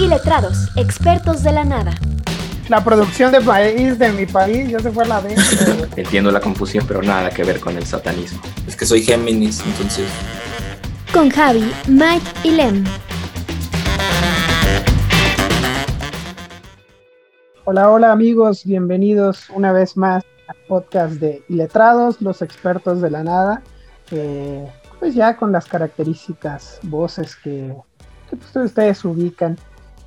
Iletrados, expertos de la nada. La producción de país de mi país ya se fue a la vez. Entiendo la confusión, pero nada que ver con el satanismo. Es que soy Géminis, entonces. Con Javi, Mike y Lem. Hola, hola amigos, bienvenidos una vez más al podcast de Iletrados, los expertos de la nada. Eh, pues ya con las características, voces que, que pues, ustedes ubican.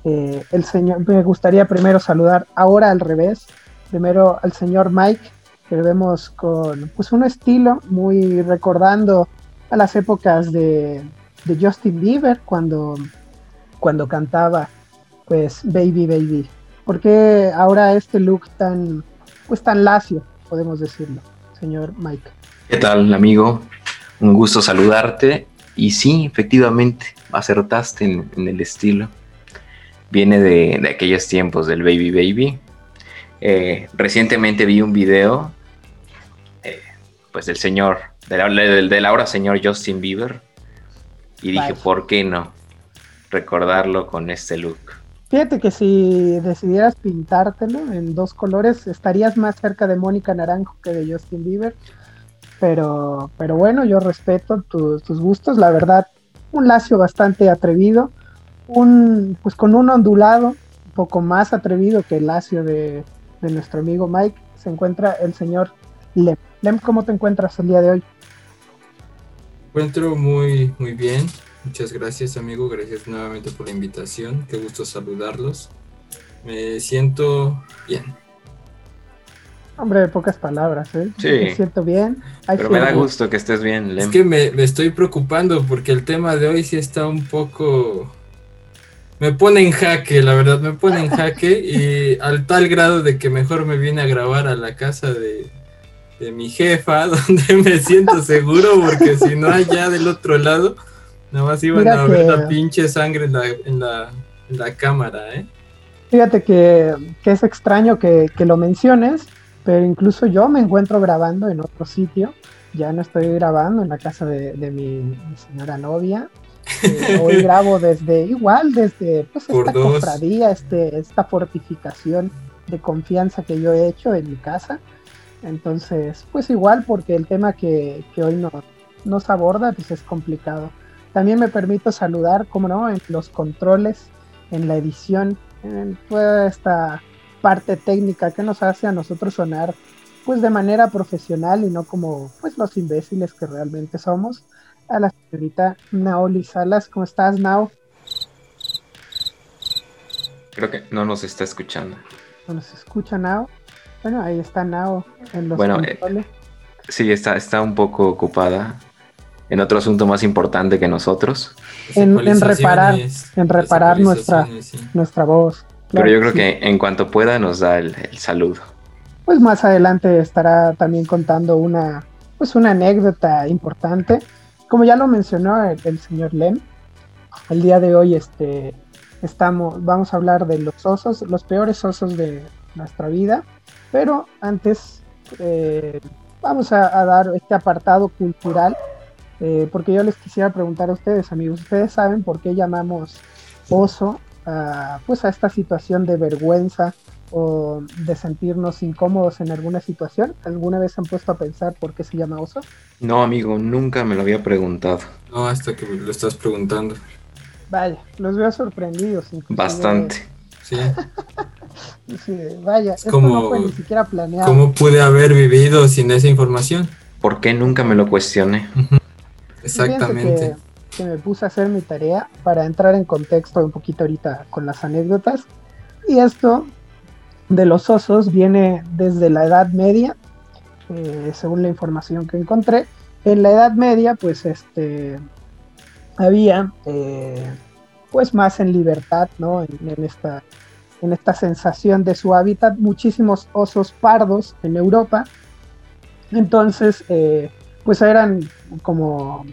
Eh, el señor, me gustaría primero saludar ahora al revés, primero al señor Mike, que vemos con pues un estilo muy recordando a las épocas de, Justin Bieber cuando, cuando cantaba pues Baby Baby. ¿Por qué ahora este look tan pues tan lacio, podemos decirlo, señor Mike? ¿Qué tal, amigo? Un gusto saludarte. Y sí, efectivamente, acertaste en el estilo. Viene de, de, aquellos tiempos del Baby Baby. Eh, recientemente vi un video, eh, pues del señor, del, del, del, ahora señor Justin Bieber. Y dije. ¿por qué no recordarlo con este look? Fíjate que si decidieras pintártelo en dos colores, estarías más cerca de Mónica Naranjo que de Justin Bieber. Pero, pero bueno, yo respeto tu, tus gustos. La verdad, un lacio bastante atrevido. Un, pues con un ondulado un poco más atrevido que el lacio de, de nuestro amigo Mike. Se encuentra el señor Lem. Lem, ¿cómo te encuentras el día de hoy? Me encuentro muy, muy bien. Muchas gracias, amigo. Gracias nuevamente por la invitación. Qué gusto saludarlos. Me siento bien. Hombre, de pocas palabras, ¿eh? Sí. Me siento bien. Hay Pero que... me da gusto que estés bien, Lem. Es que me, me, estoy preocupando porque el tema de hoy sí está un poco... Me pone en jaque, la verdad, me pone en jaque y al tal grado de que mejor me vine a grabar a la casa de, de mi jefa, donde me siento seguro, porque si no allá del otro lado, nada más iban Mira a ver que... la pinche sangre en la, en la, en la cámara, ¿eh? Fíjate que, que es extraño que, que, lo menciones, pero incluso yo me encuentro grabando en otro sitio. Ya no estoy grabando en la casa de, de mi, mi, señora novia. Eh, hoy grabo desde, igual, desde pues, esta cofradía, este, esta fortificación de confianza que yo he hecho en mi casa. Entonces, pues igual, porque el tema que, que hoy nos, nos aborda pues es complicado. También me permito saludar, como no, en los controles, en la edición, en toda esta parte técnica que nos hace a nosotros sonar pues de manera profesional y no como pues los imbéciles que realmente somos. A la señorita Naoli Salas, ¿cómo estás, Nao? Creo que no nos está escuchando. ¿No nos escucha Nao? Bueno, ahí está Nao en los bueno, controles. Eh, sí, está, está un poco ocupada en otro asunto más importante que nosotros. En, en reparar, en reparar nuestra, sí. nuestra voz. Claro, Pero yo creo sí. que en cuanto pueda nos da el, el, saludo. Pues más adelante estará también contando una, pues una anécdota importante. Como ya lo mencionó el, señor Lem, el día de hoy este, estamos, vamos a hablar de los osos, los peores osos de nuestra vida. Pero antes eh, vamos a, a, dar este apartado cultural, eh, porque yo les quisiera preguntar a ustedes, amigos, ¿ustedes saben por qué llamamos oso a, pues a esta situación de vergüenza o de sentirnos incómodos en alguna situación? ¿Alguna vez han puesto a pensar por qué se llama oso? No, amigo, nunca me lo había preguntado. No, hasta que me lo estás preguntando. Vaya, los veo sorprendidos. Bastante. Sí. sí. vaya, es como, no fue ni siquiera planeado. ¿Cómo pude haber vivido sin esa información? ¿Por qué nunca me lo cuestioné? Exactamente. Que, que, me puse a hacer mi tarea para entrar en contexto un poquito ahorita con las anécdotas. Y esto de los osos viene desde la Edad Media, eh, según la información que encontré. En la Edad Media, pues este había eh, pues más en libertad, ¿no? En, esta, en esta sensación de su hábitat, muchísimos osos pardos en Europa. Entonces, eh, pues eran como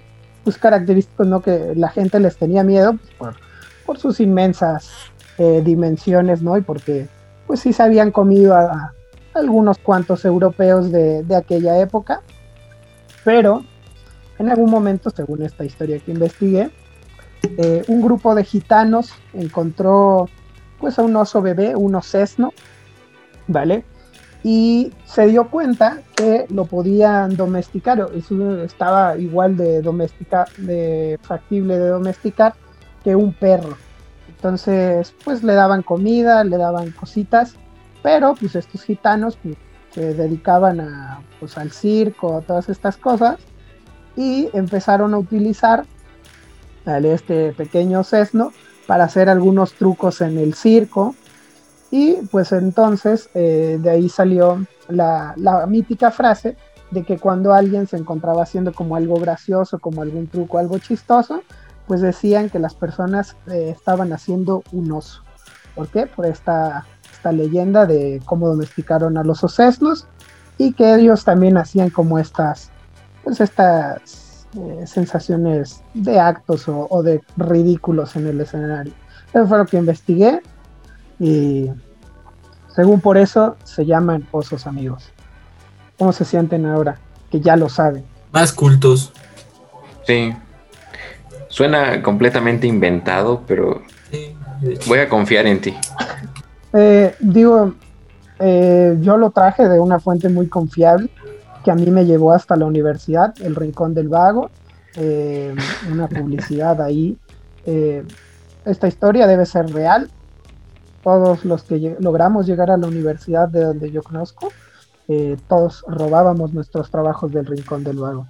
pues, característicos, ¿no? Que la gente les tenía miedo pues, por, por, sus inmensas dimensiones, ¿no? Y porque, pues sí se habían comido a, algunos cuantos europeos de, de aquella época. Pero en algún momento, según esta historia que investigué, eh, un grupo de gitanos encontró pues a un oso bebé, un osesno, ¿vale? Y se dio cuenta que lo podían domesticar, estaba igual de domesticar, de factible de domesticar que un perro. Entonces, pues le daban comida, le daban cositas, pero pues estos gitanos pues, se dedicaban a, pues, al circo, a todas estas cosas, y empezaron a utilizar este pequeño sesno para hacer algunos trucos en el circo. Y pues entonces eh, de ahí salió la, mítica frase de que cuando alguien se encontraba haciendo como algo gracioso, como algún truco, algo chistoso, pues decían que las personas eh, estaban haciendo un oso. ¿Por qué? Por esta, esta leyenda de cómo domesticaron a los osesnos y que ellos también hacían como estas, pues estas eh, sensaciones de actos o, de ridículos en el escenario. Eso fue lo que investigué y según por eso se llaman osos amigos. ¿Cómo se sienten ahora? Que ya lo saben. Más cultos. Sí. Suena completamente inventado, pero voy a confiar en ti. Eh, digo, eh, yo lo traje de una fuente muy confiable que a mí me llevó hasta la universidad, el Rincón del Vago, eh, una publicidad ahí. Eh, esta historia debe ser real. Todos los que logramos llegar a la universidad de donde yo conozco, eh, todos robábamos nuestros trabajos del Rincón del Vago.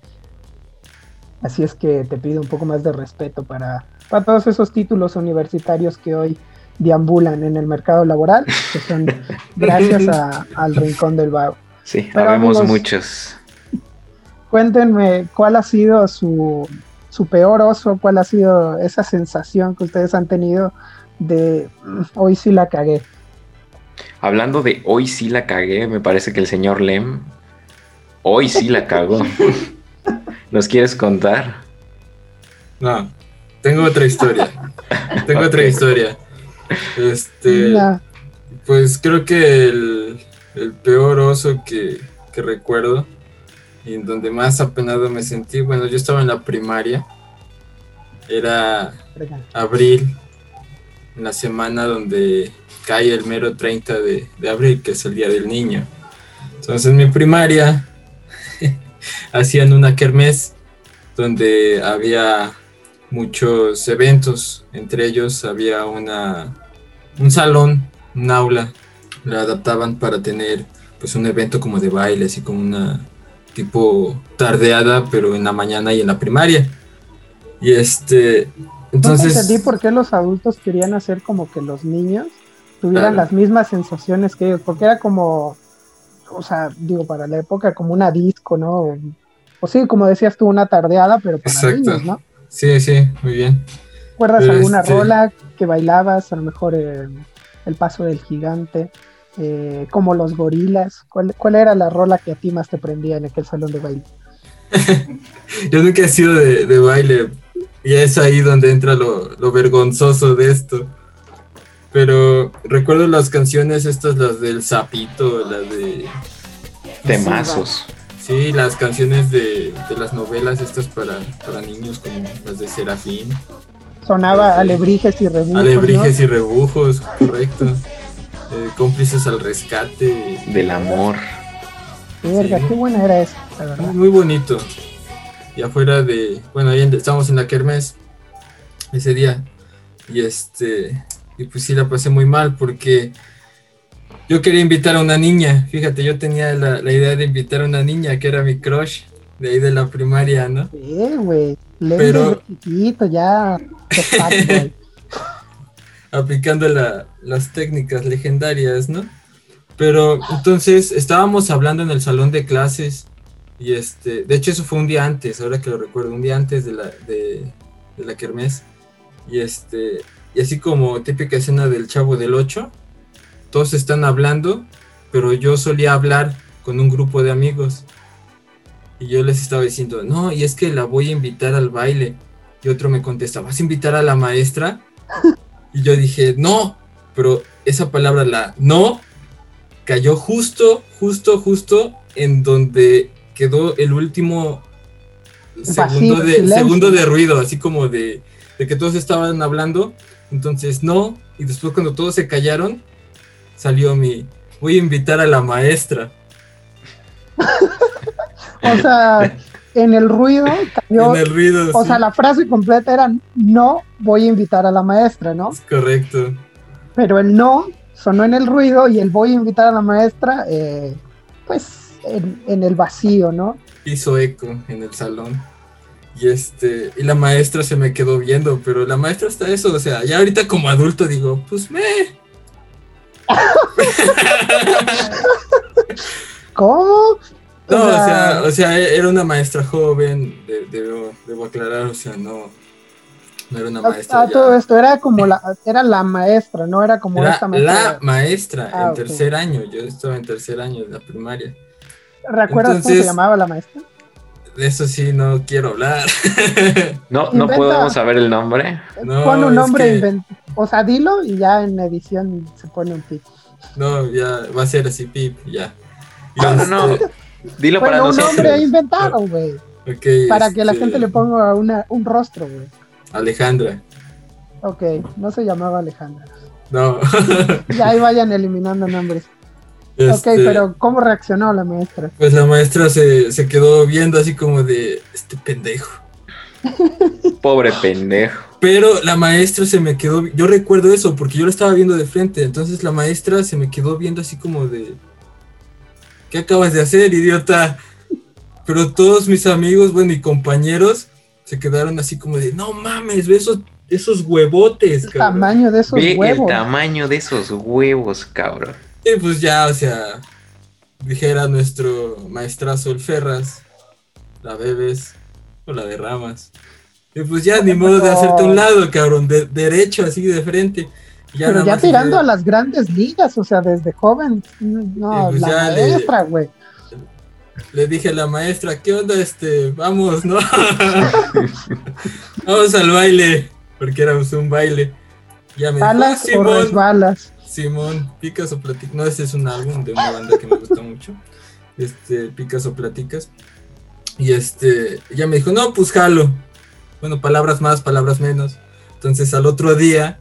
Así es que te pido un poco más de respeto para, para todos esos títulos universitarios que hoy deambulan en el mercado laboral, que son gracias al Rincón del Vago. Sí, sabemos muchos. Cuéntenme cuál ha sido su, su peor oso, cuál ha sido esa sensación que ustedes han tenido de mm, hoy sí la cagué. Hablando de hoy sí la cagué, me parece que el señor Lem hoy sí la cagó. ¿Nos quieres contar? No, tengo otra historia. tengo otra historia. Este, pues creo que el, el peor oso que, recuerdo y en donde más apenado me sentí, bueno, yo estaba en la primaria, era abril, en la semana donde cae el mero 30 de, abril, que es el Día del Niño. Entonces en mi primaria hacían una kermés donde había muchos eventos, entre ellos había una, un salón, un aula. La adaptaban para tener pues un evento como de baile, así como una tipo tardeada, pero en la mañana y en la primaria. Y este, entonces... No entendí por qué los adultos querían hacer como que los niños tuvieran las mismas sensaciones que ellos, porque era como, o sea, digo, para la época como una disco, ¿no? O sí, como decías tú, una tardeada, pero para niños, ¿no? Sí, sí, muy bien. ¿Recuerdas alguna este rola que bailabas? A lo mejor el paso del gigante. Eh, como los gorilas. ¿Cuál, era la rola que a ti más te prendía en aquel salón de baile? Yo nunca he sido de, baile y es ahí donde entra lo, vergonzoso de esto. Pero recuerdo las canciones estas, las del sapito, las de... Temazos. Sí, las canciones de, las novelas estas para, niños como las de Serafín. Sonaba Alebrijes y Rebujos. Alebrijes y Rebujos, correcto. Eh, cómplices al rescate. Del amor. Verga, qué buena era esa, Muy bonito. Y afuera de. Bueno, ahí estábamos en la Kermés ese día. Y este. Y pues sí la pasé muy mal porque yo quería invitar a una niña. Fíjate, yo tenía la, idea de invitar a una niña que era mi crush de ahí de la primaria, ¿no? Sí, güey. Pero chiquito, ya. aplicando las técnicas legendarias, ¿no? Pero entonces estábamos hablando en el salón de clases y este, de hecho eso fue un día antes, ahora que lo recuerdo, un día antes de la, de, la kermés. Y este, y así como típica escena del Chavo del 8, todos están hablando, pero yo solía hablar con un grupo de amigos. Y yo les estaba diciendo, no, y es que la voy a invitar al baile. Y otro me contesta, ¿vas a invitar a la maestra? Y yo dije, no, pero esa palabra, la no, cayó justo, justo, justo en donde quedó el último segundo, de, segundo de ruido, así como de, de que todos estaban hablando, entonces no, y después cuando todos se callaron, salió mi, voy a invitar a la maestra. O sea, en el ruido cayó. en el ruido. O sí. sea, la frase completa era no voy a invitar a la maestra, ¿no? Es correcto. Pero el no sonó en el ruido y el voy a invitar a la maestra, eh, pues en, en el vacío, ¿no? Hizo eco en el salón. Y este, y la maestra se me quedó viendo, pero la maestra está eso, o sea, ya ahorita como adulto digo, pues me. ¿Cómo? No, o sea, o sea, era una maestra joven, de- debo, debo aclarar, o sea, no, no era una maestra. ah, ya. todo esto era como la, era la maestra, no era como Era esta la maestra. maestra Ah, en ok. tercer año, yo estaba en tercer año de la primaria. ¿Recuerdas cómo se llamaba la maestra? De eso sí no quiero hablar. No, no Inventa. podemos saber el nombre. No, Pon un es nombre, que- invent- o sea, dilo y ya en edición se pone un pic. no, ya va a ser así, pip, ya. Y No, no, no. este, Dilo para Bueno, un nosotros. nombre inventado, güey. Para que la este, gente le ponga una, un rostro, güey. Alejandra. Ok, no se llamaba Alejandra. No. Ya ahí vayan eliminando nombres. Este, Ok, pero ¿cómo reaccionó la maestra? Pues la maestra se, se quedó viendo así como de este pendejo. Pobre pendejo. Pero la maestra se me quedó, yo recuerdo eso porque yo la estaba viendo de frente, entonces la maestra se me quedó viendo así como de, ¿qué acabas de hacer, idiota? Pero todos mis amigos, bueno, y compañeros se quedaron así como de, no mames, ve esos, esos huevotes, El cabrón. tamaño de esos Ve el huevos. tamaño de esos huevos, cabrón. Y pues ya, o sea, dijera nuestro maestrazo el Ferras, la bebes o la derramas. Y pues ya, ni modo de hacerte un lado, cabrón, de derecho, así de frente. Y Pero ya tirando a las grandes ligas, o sea, desde joven. No, pues la ya maestra, güey. Le dije a la maestra, ¿qué onda este? Vamos, ¿no? Vamos al baile, porque éramos un baile. Ya me dijo, "Ah, Balas o Simón, resbalas. Simón, Picas o Platicas. No, ese es un álbum de una banda que me gusta mucho. Este, Picas o Platicas. Y este, ya me dijo, no, pues jalo. Bueno, palabras más, palabras menos. Entonces al otro día,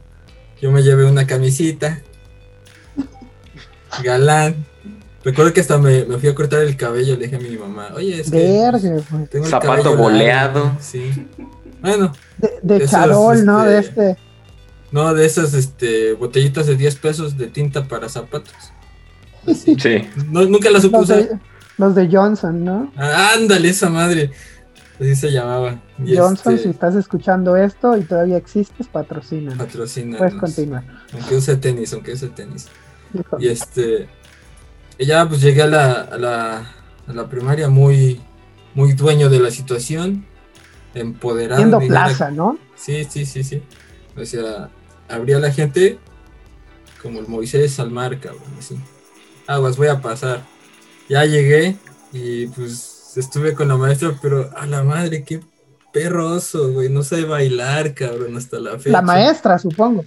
yo me llevé una camisita. Galán. Recuerdo que hasta me, me fui a cortar el cabello. Le dije a mi mamá, oye, es que Verga, tengo el Zapato boleado. largo". Sí. Bueno, De, charol, ¿no? De este, este. No de esas este, botellitas de 10 pesos de tinta para zapatos. Así. Sí. No, nunca las supe Los usar. de, los de Johnson, ¿no? Ah, ándale, esa madre. Así se llamaba. Y Johnson, este, si estás escuchando esto y todavía existes, patrocina. patrocínanos. Puedes continuar. Aunque use tenis, aunque use tenis. hijo. Y este. Y ya pues llegué a la, a la, a la primaria muy, muy dueño de la situación. Empoderado. Viendo dijera- plaza, ¿no? Sí, sí, sí, sí. O sea, abría la gente como el Moisés al mar, cabrón, así. Aguas, voy a pasar. Ya llegué y pues estuve con la maestra, pero a la madre, qué perroso, güey. No sé bailar, cabrón, hasta la fecha. La maestra, supongo.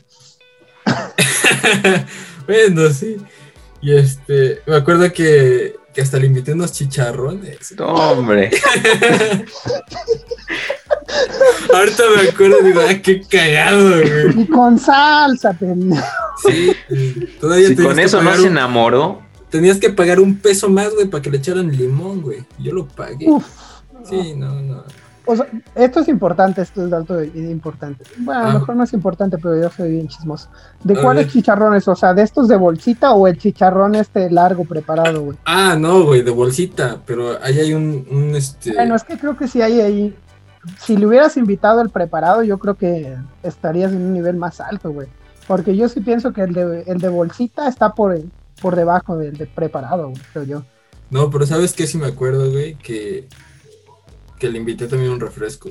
bueno, sí. Y este, me acuerdo que, que hasta le invité unos chicharrones. No, hombre. Ahorita me acuerdo y digo, ah, qué cagado, güey. Y con salsa, pendejo. Sí, eh, todavía Si con eso no se un- enamoró, Tenías que pagar un peso más, güey, para que le echaran limón, güey. Yo lo pagué. Uf. Sí, no, no. O sea, esto es importante, esto es dato importante. Bueno, a Ah. lo mejor no es importante, pero yo soy bien chismoso. ¿De A cuáles ver. chicharrones? O sea, ¿de estos de bolsita o el chicharrón este largo preparado, güey? Ah, no, güey, de bolsita, pero ahí hay un, un este. Bueno, es que creo que sí hay ahí. Si le hubieras invitado el preparado, yo creo que estarías en un nivel más alto, güey. Porque yo sí pienso que el de, el de bolsita está por, por debajo del de preparado, güey, creo yo. No, pero ¿sabes qué? Sí me acuerdo, güey, que, que le invité también un refresco.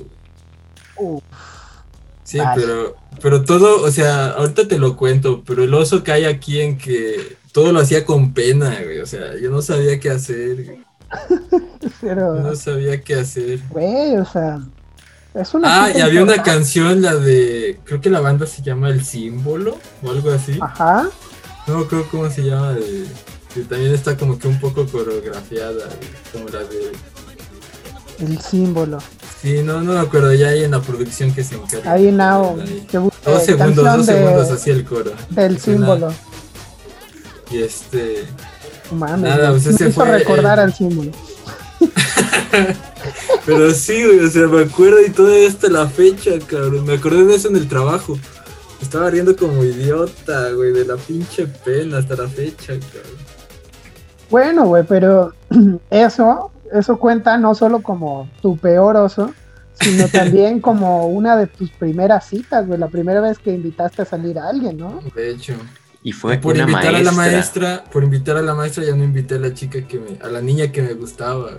Sí, pero, pero todo, o sea, ahorita te lo cuento, pero el oso cae aquí en que todo lo hacía con pena, güey. O sea, yo no sabía qué hacer, güey. Yo pero, no sabía qué hacer. güey, o sea, es una. Ah, y había una canción, la de. Creo que la banda se llama El Símbolo o algo así. Ajá. No creo cómo se llama. De, que también está como que un poco coreografiada, como la de. El símbolo. Sí, no, no me acuerdo, ya hay en la producción que se encarga. Ahí Nao, Ahí. que busque Dos segundos, dos de- segundos así el coro. del símbolo. Y este. Mames, Nada, pues me ese hizo fue recordar el- al símbolo. Pero sí, güey, o sea, me acuerdo y todavía hasta la fecha, cabrón. Me acordé de eso en el trabajo. Estaba riendo como idiota, güey, de la pinche pena hasta la fecha, cabrón. Bueno, güey, pero eso, eso cuenta no solo como tu peor oso, sino también como una de tus primeras citas, güey, la primera vez que invitaste a salir a alguien, ¿no? De hecho. Y fue por una invitar maestra. a la maestra, por invitar a la maestra ya no invité a la chica que me, a la niña que me gustaba, güey.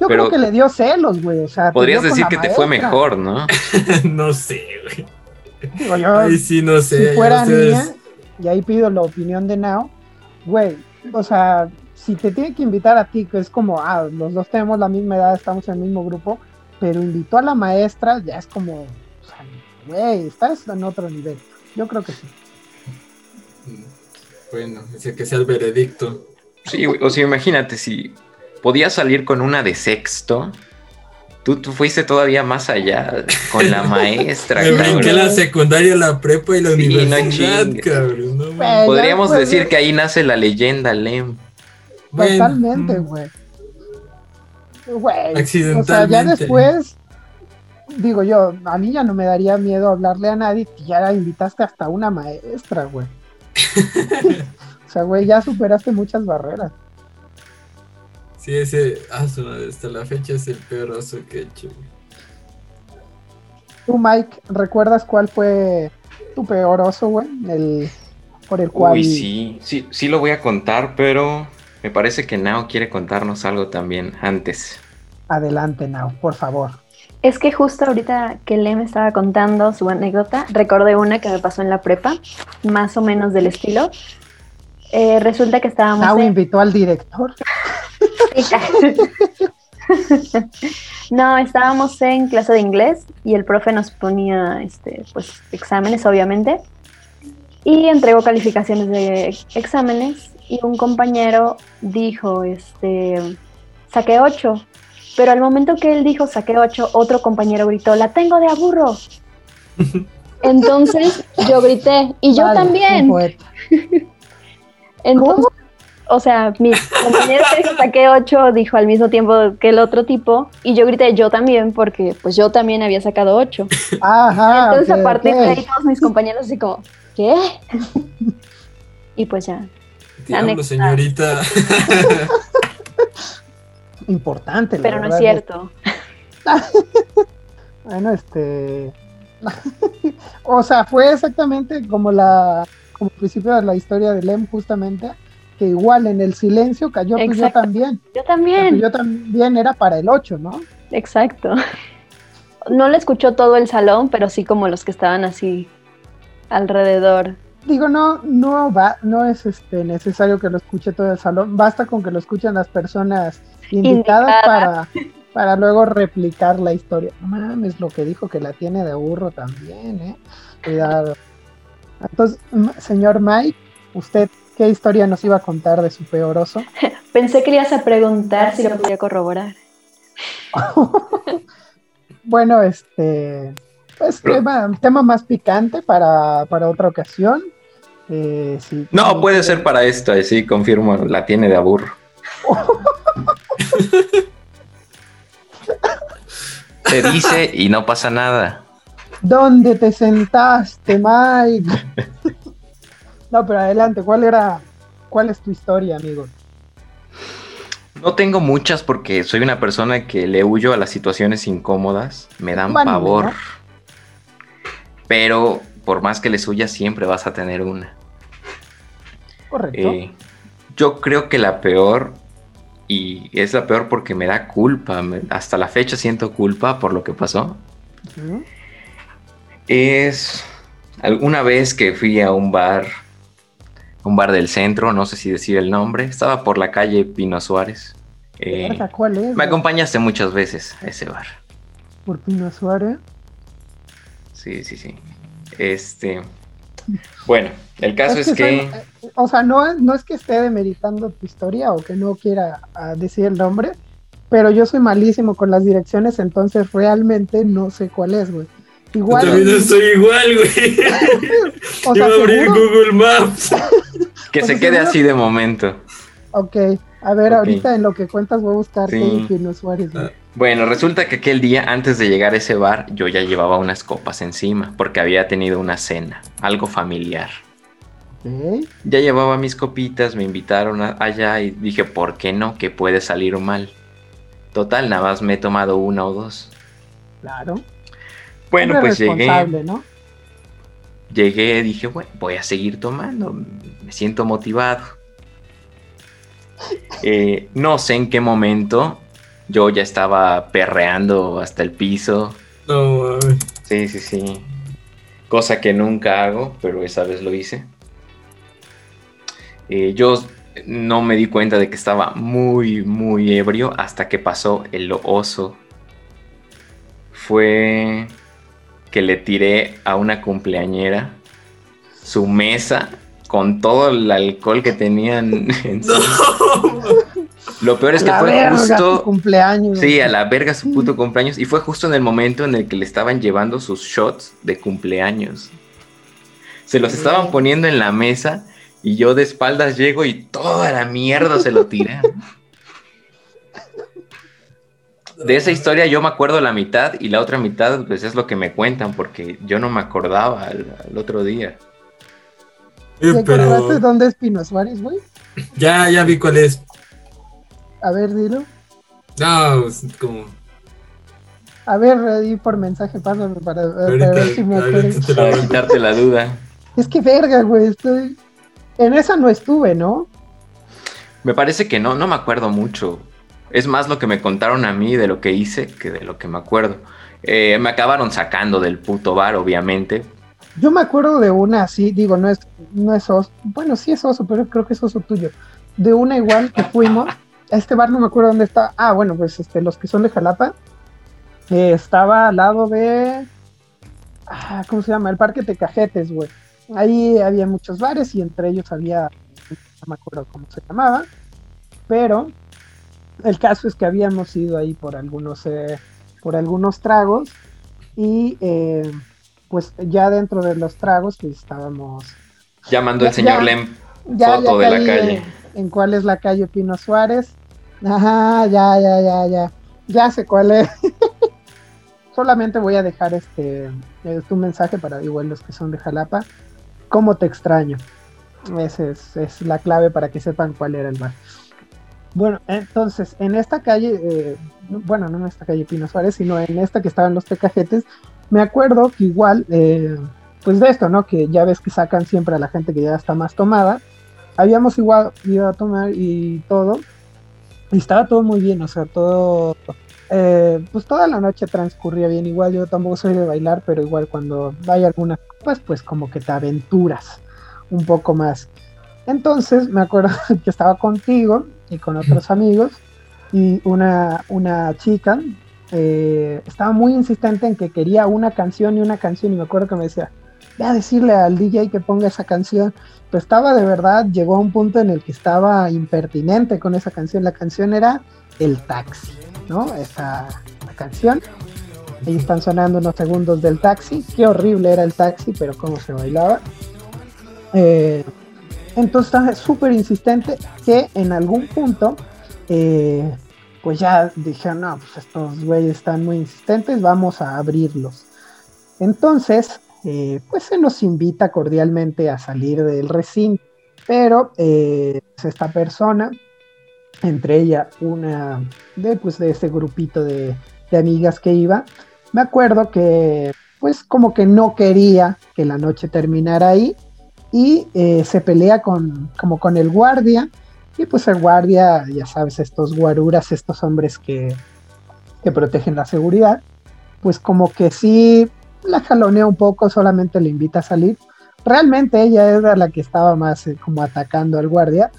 Yo Pero- creo que le dio celos, güey, o sea. Podrías decir que te fue mejor, ¿no? no sé, güey. Digo, yo, Ay, sí, no sé. si fuera ustedes- niña, y ahí pido la opinión de Now, güey, o sea, si te tiene que invitar a ti, que es como, ah, los dos tenemos la misma edad, estamos en el mismo grupo, pero invitó a la maestra, ya es como, o sea, güey, estás en otro nivel. Yo creo que sí. Bueno, dice que sea el veredicto. Sí, güey, o sea, imagínate, si podías salir con una de sexto, tú, tú fuiste todavía más allá con la maestra, Me brinqué la secundaria, la prepa y la Sí, no universidad, cabrón. No, mames. Podríamos después decir de- que ahí nace la leyenda, Lem. Bueno, Totalmente, mm, güey. Güey. O sea, ya después, digo yo, a mí ya no me daría miedo hablarle a nadie, que ya la invitaste hasta una maestra, güey. o sea, güey, ya superaste muchas barreras. Sí, ese. Hasta la fecha es el peor oso que he hecho. güey. Tú, Mike, ¿recuerdas cuál fue tu peor oso, güey? El, por el cual... Uy, sí, sí, sí lo voy a contar, pero me parece que Nao quiere contarnos algo también antes. Adelante, Now, por favor. Es que justo ahorita que Lem estaba contando su anécdota, recordé una que me pasó en la prepa, más o menos del estilo. Eh, resulta que estábamos en... invitó al director. no, estábamos en clase de inglés y el profe nos ponía este, pues, exámenes, obviamente, y entregó calificaciones de exámenes y un compañero dijo, este, saqué 8, pero al momento que él dijo saqué 8, otro compañero gritó, la tengo de aburro. Entonces yo grité, y yo Vale, también. Entonces, o sea, mi compañero que dijo saqué 8 dijo al mismo tiempo que el otro tipo y yo grité yo también porque pues yo también había sacado 8. Ajá. Entonces ok, a partir de ahí todos mis compañeros así como, ¿qué? y pues ya. Diablo, señorita. Importante, la Pero no es cierto. Bueno, este. o sea, fue exactamente como la. Como el principio de la historia de Lem, justamente. Que igual en el silencio cayó, pues yo también. Yo Pues también. yo también era para el 8, ¿no? Exacto. No lo escuchó todo el salón, pero sí como los que estaban así alrededor. Digo, no, no va, no es este necesario que lo escuche todo el salón, basta con que lo escuchen las personas invitadas para, para luego replicar la historia. No mames, lo que dijo que la tiene de burro también, eh. Cuidado. Entonces, señor Mike, ¿usted qué historia nos iba a contar de su peor oso? Pensé que le ibas a preguntar si lo podía corroborar. Bueno, este, pues Pero- tema, tema más picante para, para otra ocasión. Eh, sí, No, puede ser para esto, eh, sí, confirmo, la tiene de aburro. Se dice y no pasa nada. ¿Dónde te sentaste, Mike? no, pero adelante, ¿cuál era, cuál es tu historia, amigo? No tengo muchas porque soy una persona que le huyo a las situaciones incómodas, me dan Bueno, pavor. ¿no? Pero por más que les huya, siempre vas a tener una. Correcto. Eh, yo creo que la peor, y es la peor porque me da culpa, me- hasta la fecha siento culpa por lo que pasó, es alguna vez que fui a un bar, un bar del centro, no sé si decir el nombre, estaba por la calle Pino Suárez. Eh, ¿Cuál es? me acompañaste muchas veces a ese bar. Por Pino Suárez. Sí, sí, sí. Este. Bueno, el caso es, que. soy- eh, o sea, no, es- no es que esté demeritando tu historia o que no quiera ah, decir el nombre, pero yo soy malísimo con las direcciones, entonces realmente no sé cuál es, güey. Igual. Yo también estoy igual, güey. o Yo sea, voy a abrir ¿seguro? Google Maps. Que O se quede seguro- así de momento. Ok, a ver, ahorita en lo que cuentas voy a buscar Sí. Kevin Pino Suárez, güey. Bueno, resulta que aquel día, antes de llegar a ese bar, yo ya llevaba unas copas encima, porque había tenido una cena, algo familiar. Ok. Ya llevaba mis copitas, me invitaron a- allá y dije, ¿por qué no? Que puede salir mal. Total, nada más me he tomado una o dos. Claro. Bueno, pues llegué, responsable, ¿no? llegué, dije, bueno, voy a seguir tomando, me siento motivado. Eh, no sé en qué momento yo ya estaba perreando hasta el piso. No, mames. Sí, sí, sí. Cosa que nunca hago, pero esa vez lo hice. Eh, yo no me di cuenta de que estaba muy, muy ebrio hasta que pasó el oso. Fue que le tiré a una cumpleañera su mesa con todo el alcohol que tenían. en su- Lo peor es que La fue verga, justo... cumpleaños. Sí, a la verga su puto cumpleaños. Y fue justo en el momento en el que le estaban llevando sus shots de cumpleaños. Se los estaban poniendo en la mesa y yo de espaldas llego y toda la mierda se lo tiré. De esa historia yo me acuerdo la mitad y la otra mitad pues es lo que me cuentan porque yo no me acordaba al, al otro día. ¿Te pero acordaste dónde es Pino Suárez, güey? ya, ya vi cuál es. A ver, dilo. No, es como. A ver, ahí por mensaje, pásame para, ver si me acuerdo. Para quitarte la duda. Es que verga, güey, estoy... En esa no estuve, ¿no? Me parece que no, no me acuerdo mucho. Es más lo que me contaron a mí de lo que hice que de lo que me acuerdo. Eh, me acabaron sacando del puto bar, obviamente. Yo me acuerdo de una así, digo, no es, no es oso. Bueno, sí es oso, pero creo que es oso tuyo. De una igual que fuimos. A este bar no me acuerdo dónde está. Ah, bueno, pues este, los que son de Jalapa. eh, estaba al lado de. Ah, ¿Cómo se llama? El Parque Tecajetes, güey. Ahí había muchos bares y entre ellos había. No me acuerdo cómo se llamaba. Pero el caso es que habíamos ido ahí por algunos, eh, por algunos tragos. Y. eh, pues ya dentro de los tragos pues estábamos Llamando el Ya- señor ya. Lem ya, foto de la calle. En, en cuál es la calle Pino Suárez. Ajá ya ya ya ya. Ya sé cuál es. Solamente voy a dejar este eh, tu mensaje para igual los que son de Jalapa. Cómo te extraño esa es, es la clave para que sepan cuál era el bar. Bueno entonces en esta calle eh, bueno no en esta calle Pino Suárez sino en esta que estaban los tecajetes me acuerdo que igual, eh, pues de esto, ¿no? Que ya ves que sacan siempre a la gente que ya está más tomada. Habíamos igual ido a tomar y todo. Y estaba todo muy bien, o sea, todo... eh, pues toda la noche transcurría bien. Igual yo tampoco soy de bailar, pero igual cuando hay algunas copas, pues como que te aventuras un poco más. Entonces me acuerdo que estaba contigo y con otros amigos y una, una chica eh, estaba muy insistente en que quería una canción y una canción y me acuerdo que me decía, ve a decirle al DJ que ponga esa canción. Pues estaba de verdad, llegó a un punto en el que estaba impertinente con esa canción. La canción era El Taxi, ¿no? Esa la canción. Ahí están sonando unos segundos del taxi. Qué horrible era el taxi, pero cómo se bailaba. Eh, entonces estaba súper insistente que en algún punto eh, pues ya dijeron, no, pues estos güeyes están muy insistentes, vamos a abrirlos. Entonces, eh, pues se nos invita cordialmente a salir del recinto, pero eh, pues esta persona, entre ella una de, pues, de ese grupito de, amigas que iba, me acuerdo que pues como que no quería que la noche terminara ahí y eh, se pelea con, como con el guardia y pues el guardia, ya sabes, estos guaruras, estos hombres que, que protegen la seguridad, pues como que sí la jalonea un poco, solamente le invita a salir. Realmente ella era la que estaba más eh, como atacando al guardia.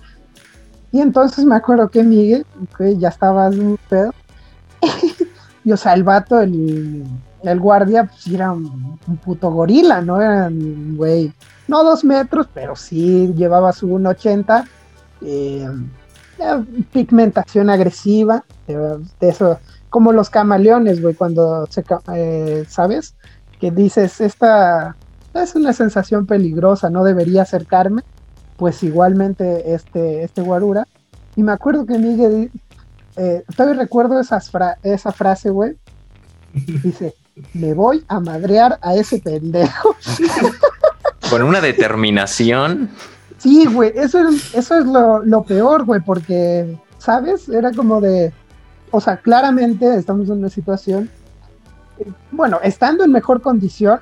Y entonces me acuerdo que Miguel, que ya estaba un pedo, y o sea, el vato, el, el guardia, pues era un, un puto gorila, ¿no? Era un güey, no dos metros, pero sí llevaba su 1,80 eh, eh, pigmentación agresiva, de, de eso, como los camaleones, güey, cuando se, eh, ¿sabes? Que dices, esta es una sensación peligrosa, no debería acercarme, pues igualmente este, este guarura. Y me acuerdo que Miguel, eh, todavía recuerdo esas fra- esa frase, güey, dice, me voy a madrear a ese pendejo. Con una determinación. Sí, güey, eso es, eso es lo, lo peor, güey, porque, ¿sabes? Era como de, o sea, claramente estamos en una situación, eh, bueno, estando en mejor condición,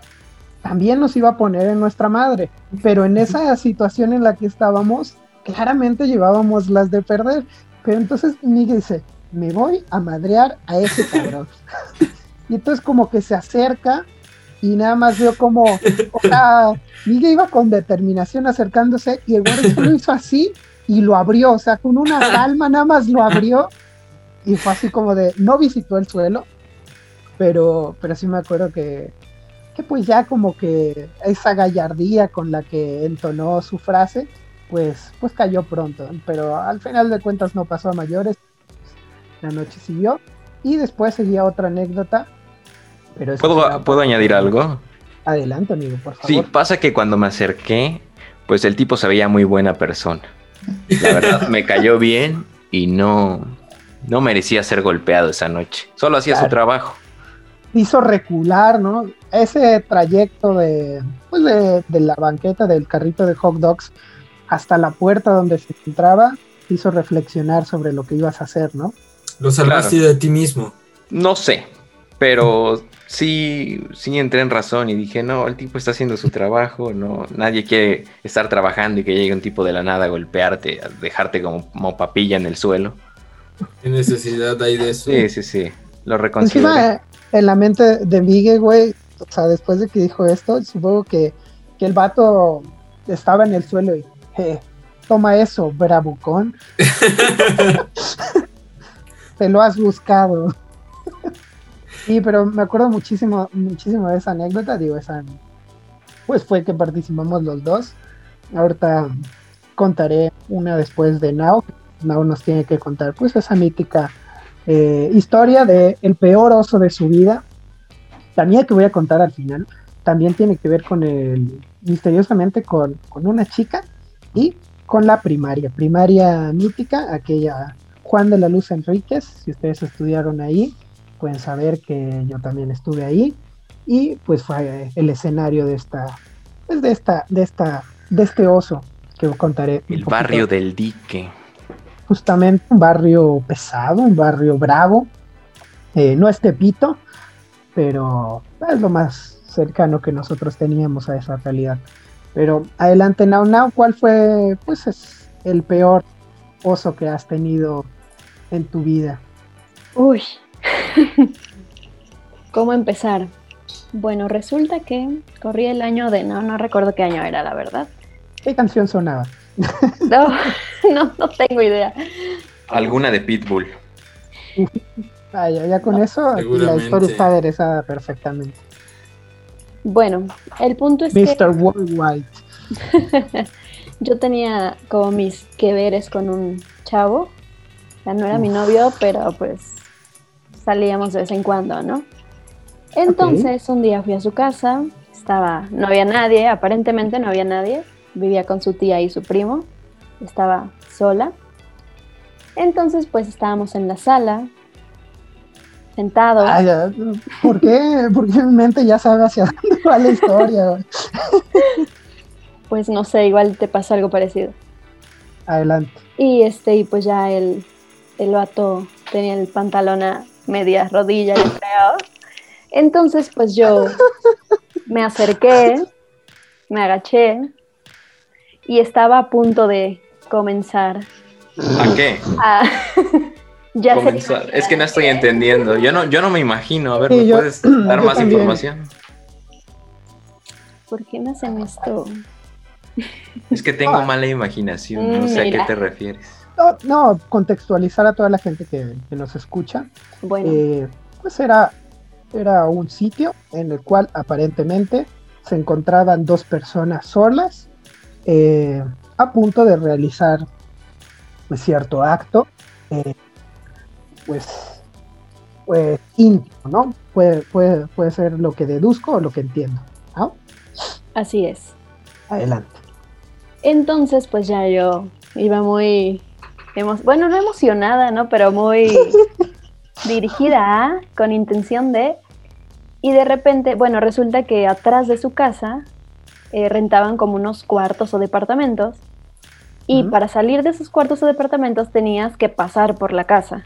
también nos iba a poner en nuestra madre, pero en esa situación en la que estábamos, claramente llevábamos las de perder. Pero entonces Miguel dice, me voy a madrear a ese cabrón. y entonces como que se acerca y nada más veo como, o sea, Miguel iba con determinación acercándose y el guardia solo hizo así y lo abrió, o sea, con una palma nada más lo abrió y fue así como de, no visitó el suelo, pero, pero sí me acuerdo que, que pues ya como que esa gallardía con la que entonó su frase, pues, pues cayó pronto, pero al final de cuentas no pasó a mayores, la noche siguió y después seguía otra anécdota. Pero eso ¿Puedo, ¿Puedo añadir algo? Adelante, amigo, por favor. Sí, pasa que cuando me acerqué, pues el tipo se veía muy buena persona. La verdad, me cayó bien y no, no merecía ser golpeado esa noche. Solo hacía su trabajo. hizo recular, ¿no? Ese trayecto de, pues de, de la banqueta del carrito de hot dogs hasta la puerta donde se entraba, hizo reflexionar sobre lo que ibas a hacer, ¿no? Lo salvaste de ti mismo. No sé, pero sí, sí entré en razón y dije, no, el tipo está haciendo su trabajo, no, nadie quiere estar trabajando y que llegue un tipo de la nada a golpearte, a dejarte como, como papilla en el suelo. ¿Qué necesidad hay de eso? Sí, sí, sí, lo reconsideré. Encima, en la mente de Miguel, güey, o sea, después de que dijo esto, supongo que, que el vato estaba en el suelo y, "Eh, toma eso, bravucón. Te lo has buscado. Sí, pero me acuerdo muchísimo, muchísimo de esa anécdota, digo, esa, pues fue que participamos los dos. Ahorita contaré una después de Now. Now nos tiene que contar, pues, esa mítica eh, historia de el peor oso de su vida. La mía que voy a contar al final también tiene que ver con el, misteriosamente con, con una chica y con la primaria, primaria mítica, aquella Juan de la Luz Enríquez, si ustedes estudiaron ahí, pueden saber que yo también estuve ahí y pues fue el escenario de esta, pues de esta, de esta, de este oso que contaré. un El barrio del dique. justamente un barrio pesado, un barrio bravo. Eh, no es Tepito, pero es lo más cercano que nosotros teníamos a esa realidad. Pero adelante, Now Now, ¿cuál fue pues es el peor oso que has tenido en tu vida? Uy. ¿Cómo empezar? Bueno, resulta que corrí el año de... No, no recuerdo qué año era, la verdad. ¿Qué canción sonaba? No, no, no tengo idea. Alguna de Pitbull. Ah, ya, con eso la historia está aderezada perfectamente. Bueno, el punto es que Mr. Worldwide. yo tenía como mis que veres con un chavo. O sea, no era mi novio, pero pues salíamos de vez en cuando, ¿no? Entonces, un día fui a su casa, estaba, no había nadie, aparentemente no había nadie, vivía con su tía y su primo, estaba sola. Entonces, pues estábamos en la sala, sentados. ¿Por qué? Porque mi mente ya sabe hacia dónde va la historia. Pues no sé, igual te pasa algo parecido. Adelante. Y este, y pues ya el, el vato tenía el pantalón a media rodilla, yo creo. Entonces, pues yo me acerqué, me agaché y estaba a punto de comenzar ¿A qué? a. ya se Comenzar. Es que no estoy entendiendo. Yo no, yo no me imagino. A ver, ¿me yo- puedes dar más también. información? ¿Por qué me hacen esto? Es que tengo Ah. mala imaginación. No sé a qué te refieres. No, no, contextualizar a toda la gente que, que nos escucha. Bueno, Eh, pues era, era un sitio en el cual aparentemente se encontraban dos personas solas eh, a punto de realizar cierto acto, eh, pues, pues íntimo, ¿no? Puede, puede, puede ser lo que deduzco o lo que entiendo. ¿no? Así es. Adelante. Entonces, pues ya yo iba muy, emo- bueno, no emocionada, ¿no? Pero muy dirigida a, con intención de, y de repente, bueno, resulta que atrás de su casa eh, rentaban como unos cuartos o departamentos, y para salir de esos cuartos o departamentos tenías que pasar por la casa.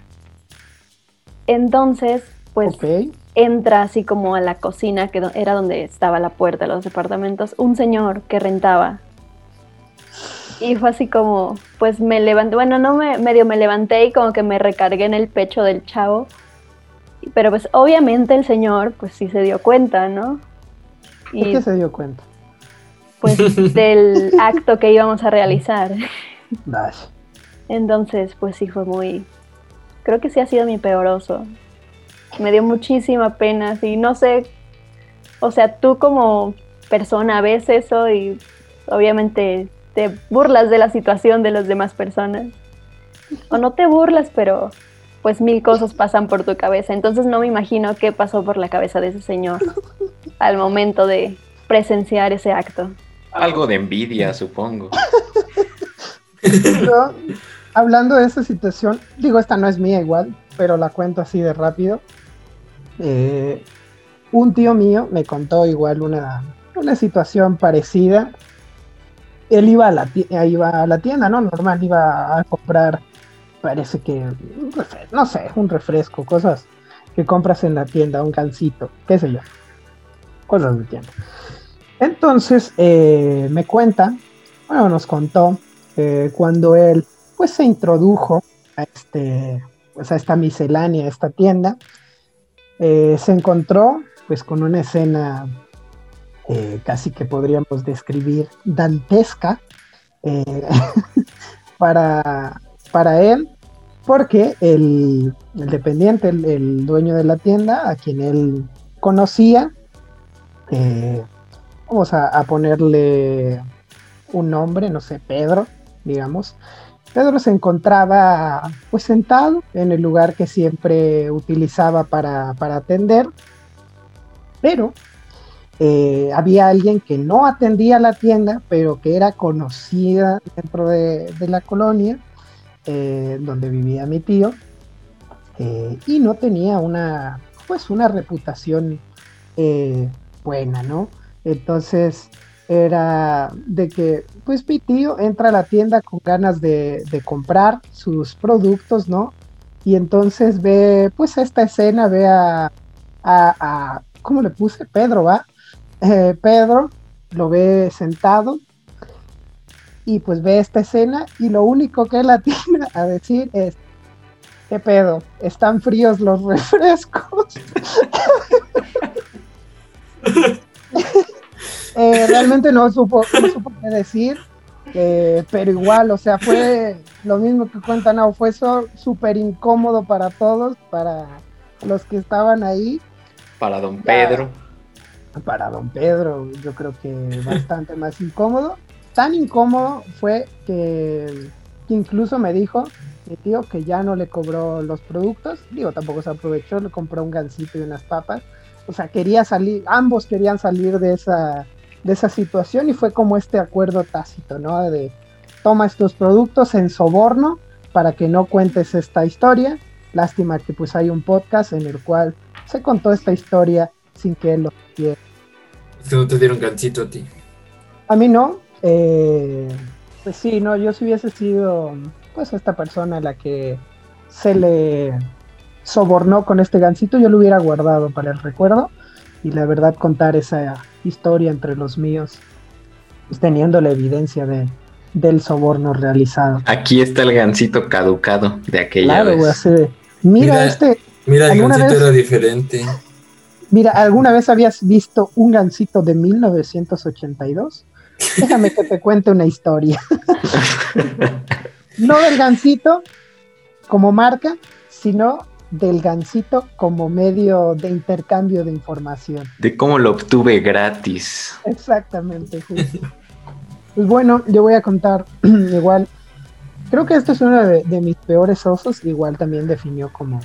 Entonces, pues entra así como a la cocina, que era donde estaba la puerta de los departamentos, un señor que rentaba. Y fue así como, pues me levanté, bueno, no me, medio me levanté y como que me recargué en el pecho del chavo. Pero pues obviamente el señor, pues sí se dio cuenta, ¿no? ¿De Y qué se dio cuenta? pues del acto que íbamos a realizar. Vaya. Entonces, pues sí fue muy, creo que sí ha sido mi peor oso. Me dio muchísima pena, y no sé, o sea, tú como persona ves eso y obviamente te burlas de la situación de las demás personas. O no te burlas, pero pues mil cosas pasan por tu cabeza. Entonces no me imagino qué pasó por la cabeza de ese señor al momento de presenciar ese acto. Algo de envidia, supongo. Yo, hablando de esta situación, digo, esta no es mía igual, pero la cuento así de rápido. Eh, un tío mío me contó igual una, una situación parecida. Él iba a, la tienda, iba a la tienda, ¿no? Normal, iba a comprar, parece que, no sé, un refresco, cosas que compras en la tienda, un gansito, qué sé yo. Cosas de tienda. Entonces, eh, me cuenta, bueno, nos contó eh, cuando él pues se introdujo a este pues a esta miscelánea, a esta tienda, eh, se encontró pues con una escena eh, casi que podríamos describir dantesca eh, para, para él, porque el, dependiente, el, el dueño de la tienda, a quien él conocía, eh, vamos a, a ponerle un nombre, no sé, Pedro, digamos. Pedro se encontraba pues sentado en el lugar que siempre utilizaba para, para atender, pero eh, había alguien que no atendía la tienda, pero que era conocida dentro de, la colonia eh, donde vivía mi tío, eh, y no tenía una, pues una reputación buena, ¿no? Entonces era de que, pues mi tío entra a la tienda con ganas de, comprar sus productos, ¿no? Y entonces ve, pues esta escena, ve a, a ¿cómo le puse? Pedro, ¿va? Eh, Pedro lo ve sentado y pues ve esta escena y lo único que él atiende a decir es, ¿qué pedo? ¿Están fríos los refrescos? Eh, realmente no supo, no supo qué decir, eh, pero igual, o sea, fue lo mismo que cuenta Nao, fue súper incómodo para todos, para los que estaban ahí, Para don Pedro. Para don Pedro, yo creo que bastante más incómodo. Tan incómodo fue que, que incluso me dijo mi tío que ya no le cobró los productos, digo, tampoco se aprovechó, le compró un gansito y unas papas. O sea, quería salir, ambos querían salir de esa, de esa situación y fue como este acuerdo tácito, ¿no? De toma estos productos en soborno para que no cuentes esta historia. Lástima que pues hay un podcast en el cual se contó esta historia sin que él lo supiera. Es que no te dieron gancito a ti. A mí no. eh, pues sí, no, yo si hubiese sido pues esta persona a la que se le sobornó con este gancito, yo lo hubiera guardado para el recuerdo y la verdad contar esa historia entre los míos, pues, teniendo la evidencia de, del soborno realizado. Aquí está el gancito caducado de aquella Claro, vez. güey, así de, mira, Mira. este, Mira, el ¿Alguna gancito vez? era diferente. Mira, ¿alguna vez habías visto un gancito de 1982? Déjame que te cuente una historia. no del gansito como marca, sino del gansito como medio de intercambio de información. De cómo lo obtuve gratis. Exactamente. Pues bueno, yo voy a contar igual creo que esto es uno de, de mis peores osos, igual también definió como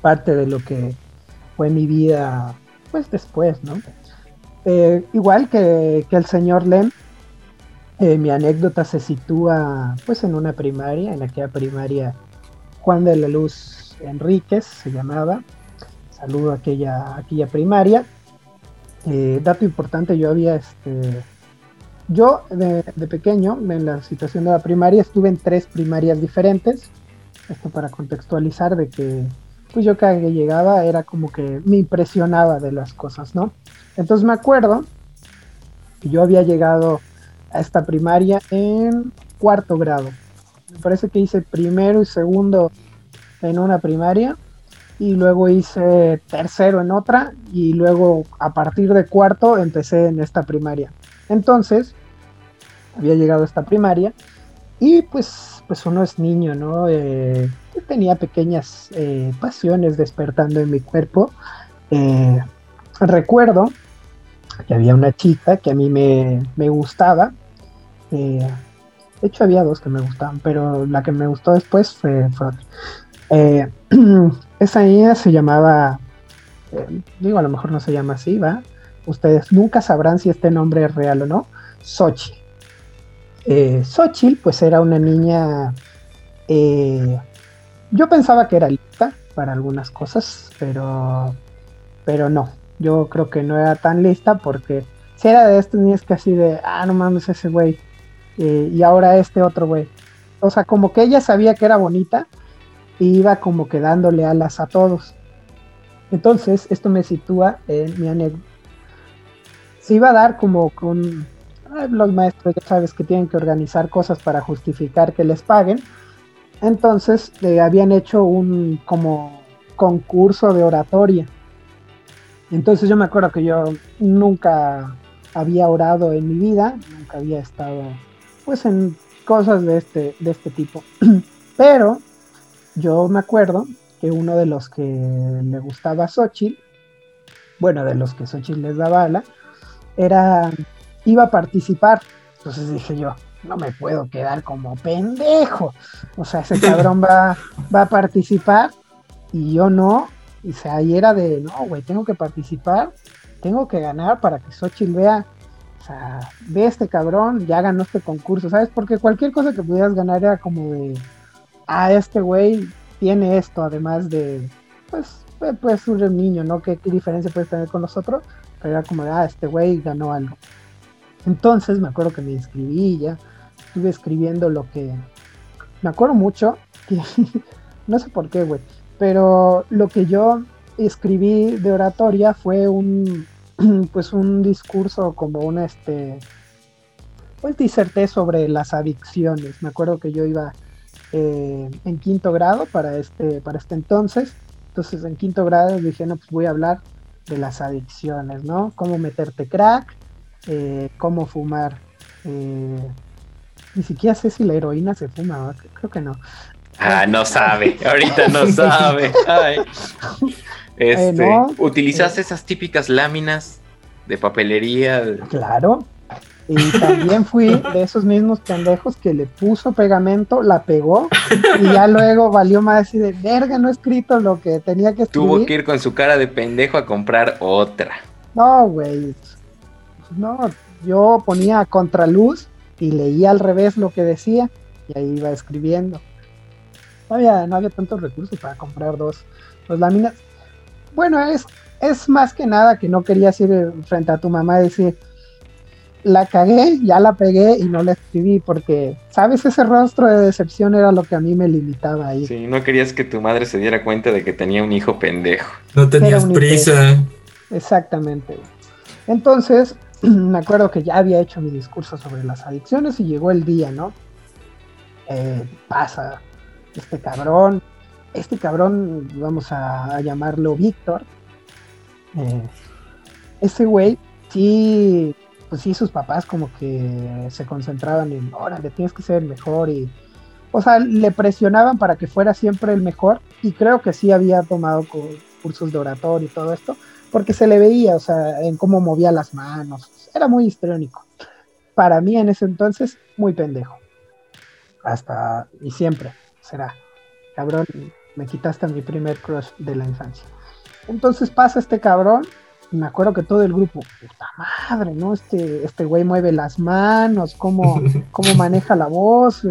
parte de lo que fue mi vida, pues después, ¿no? Eh, igual que, que, el señor Lem, eh, mi anécdota se sitúa pues en una primaria, en aquella primaria Juan de la Luz Enríquez se llamaba. Saludo a aquella, aquella primaria. Eh, dato importante, yo había este. Yo de, de, pequeño, en la situación de la primaria, estuve en tres primarias diferentes. Esto para contextualizar de que pues yo que llegaba era como que me impresionaba de las cosas, ¿no? Entonces me acuerdo que yo había llegado a esta primaria en cuarto grado. Me parece que hice primero y segundo en una primaria y luego hice tercero en otra y luego a partir de cuarto empecé en esta primaria. Entonces, había llegado a esta primaria y pues, pues uno es niño, ¿no? Eh, tenía pequeñas eh, pasiones despertando en mi cuerpo. Eh, recuerdo que había una chica que a mí me, me gustaba. Eh, de hecho, había dos que me gustaban, pero la que me gustó después fue, fue esa niña se llamaba, digo, a lo mejor no se llama así, ¿va? Ustedes nunca sabrán si este nombre es real o no. Xochitl. Eh, Xochitl, pues era una niña yo pensaba que era lista para algunas cosas, pero, pero no. Yo creo que no era tan lista porque si era de estos niños que así de, ah, no mames ese güey, eh, y ahora este otro güey. O sea, como que ella sabía que era bonita y iba como que dándole alas a todos. Entonces, esto me sitúa en mi anécdota. Se iba a dar como con los maestros, ya sabes que tienen que organizar cosas para justificar que les paguen entonces le habían hecho un como concurso de oratoria. Entonces yo me acuerdo que yo nunca había orado en mi vida, nunca había estado pues en cosas de este, de este tipo. Pero yo me acuerdo que uno de los que le gustaba a Xochitl, bueno, de los que Xochitl les daba ala, era, iba a participar. Entonces dije yo, no me puedo quedar como pendejo. O sea, ese cabrón va, va a participar y yo no. Y sea, ahí era de, no, güey, tengo que participar, tengo que ganar para que Xochitl vea, o sea, ve este cabrón, ya ganó este concurso, ¿sabes? Porque cualquier cosa que pudieras ganar era como de, ah, este güey tiene esto, además de, pues, puede ser un niño, ¿no? ¿Qué, ¿Qué, diferencia puede tener con nosotros? Pero era como de, ah, este güey ganó algo. Entonces me acuerdo que me inscribí ya estuve escribiendo lo que... Me acuerdo mucho, que no sé por qué, güey, pero lo que yo escribí de oratoria fue un, pues un discurso como un, este, pues diserté sobre las adicciones. Me acuerdo que yo iba eh, en quinto grado para este, para este entonces. Entonces en quinto grado dije, no, pues voy a hablar de las adicciones, ¿no? Cómo meterte crack, eh, cómo fumar eh, ni siquiera sé si la heroína se fuma, creo que no. Ah, no sabe, ahorita no sabe. Este, ¿Utilizaste eh, esas típicas láminas de papelería? Claro. Y también fui de esos mismos pendejos que le puso pegamento, la pegó y ya luego valió más y de verga, no he escrito lo que tenía que escribir. Tuvo que ir con su cara de pendejo a comprar otra. No, güey. No, yo ponía contraluz y leía al revés lo que decía y ahí iba escribiendo. No había, no había tantos recursos para comprar dos, dos láminas. Bueno, es, es más que nada que no querías ir frente a tu mamá y decir, la cagué, ya la pegué y no la escribí porque, ¿sabes? Ese rostro de decepción era lo que a mí me limitaba ahí. Sí, no querías que tu madre se diera cuenta de que tenía un hijo pendejo. No tenías prisa. Exactamente. Entonces, me acuerdo que ya había hecho mi discurso sobre las adicciones y llegó el día, ¿no? Eh, pasa este cabrón, este cabrón, vamos a, llamarlo Víctor. Eh, ese güey, sí, pues sí, sus papás como que se concentraban en, órale, tienes que ser el mejor y, o sea, le presionaban para que fuera siempre el mejor y creo que sí había tomado cursos de oratorio y todo esto, porque se le veía, o sea, en cómo movía las manos. Era muy histriónico. Para mí en ese entonces, muy pendejo. hasta y siempre será. Cabrón, me quitaste mi primer crush de la infancia. Entonces pasa este cabrón y me acuerdo que todo el grupo, puta madre, ¿no? Este, este güey mueve las manos, cómo, cómo maneja la voz,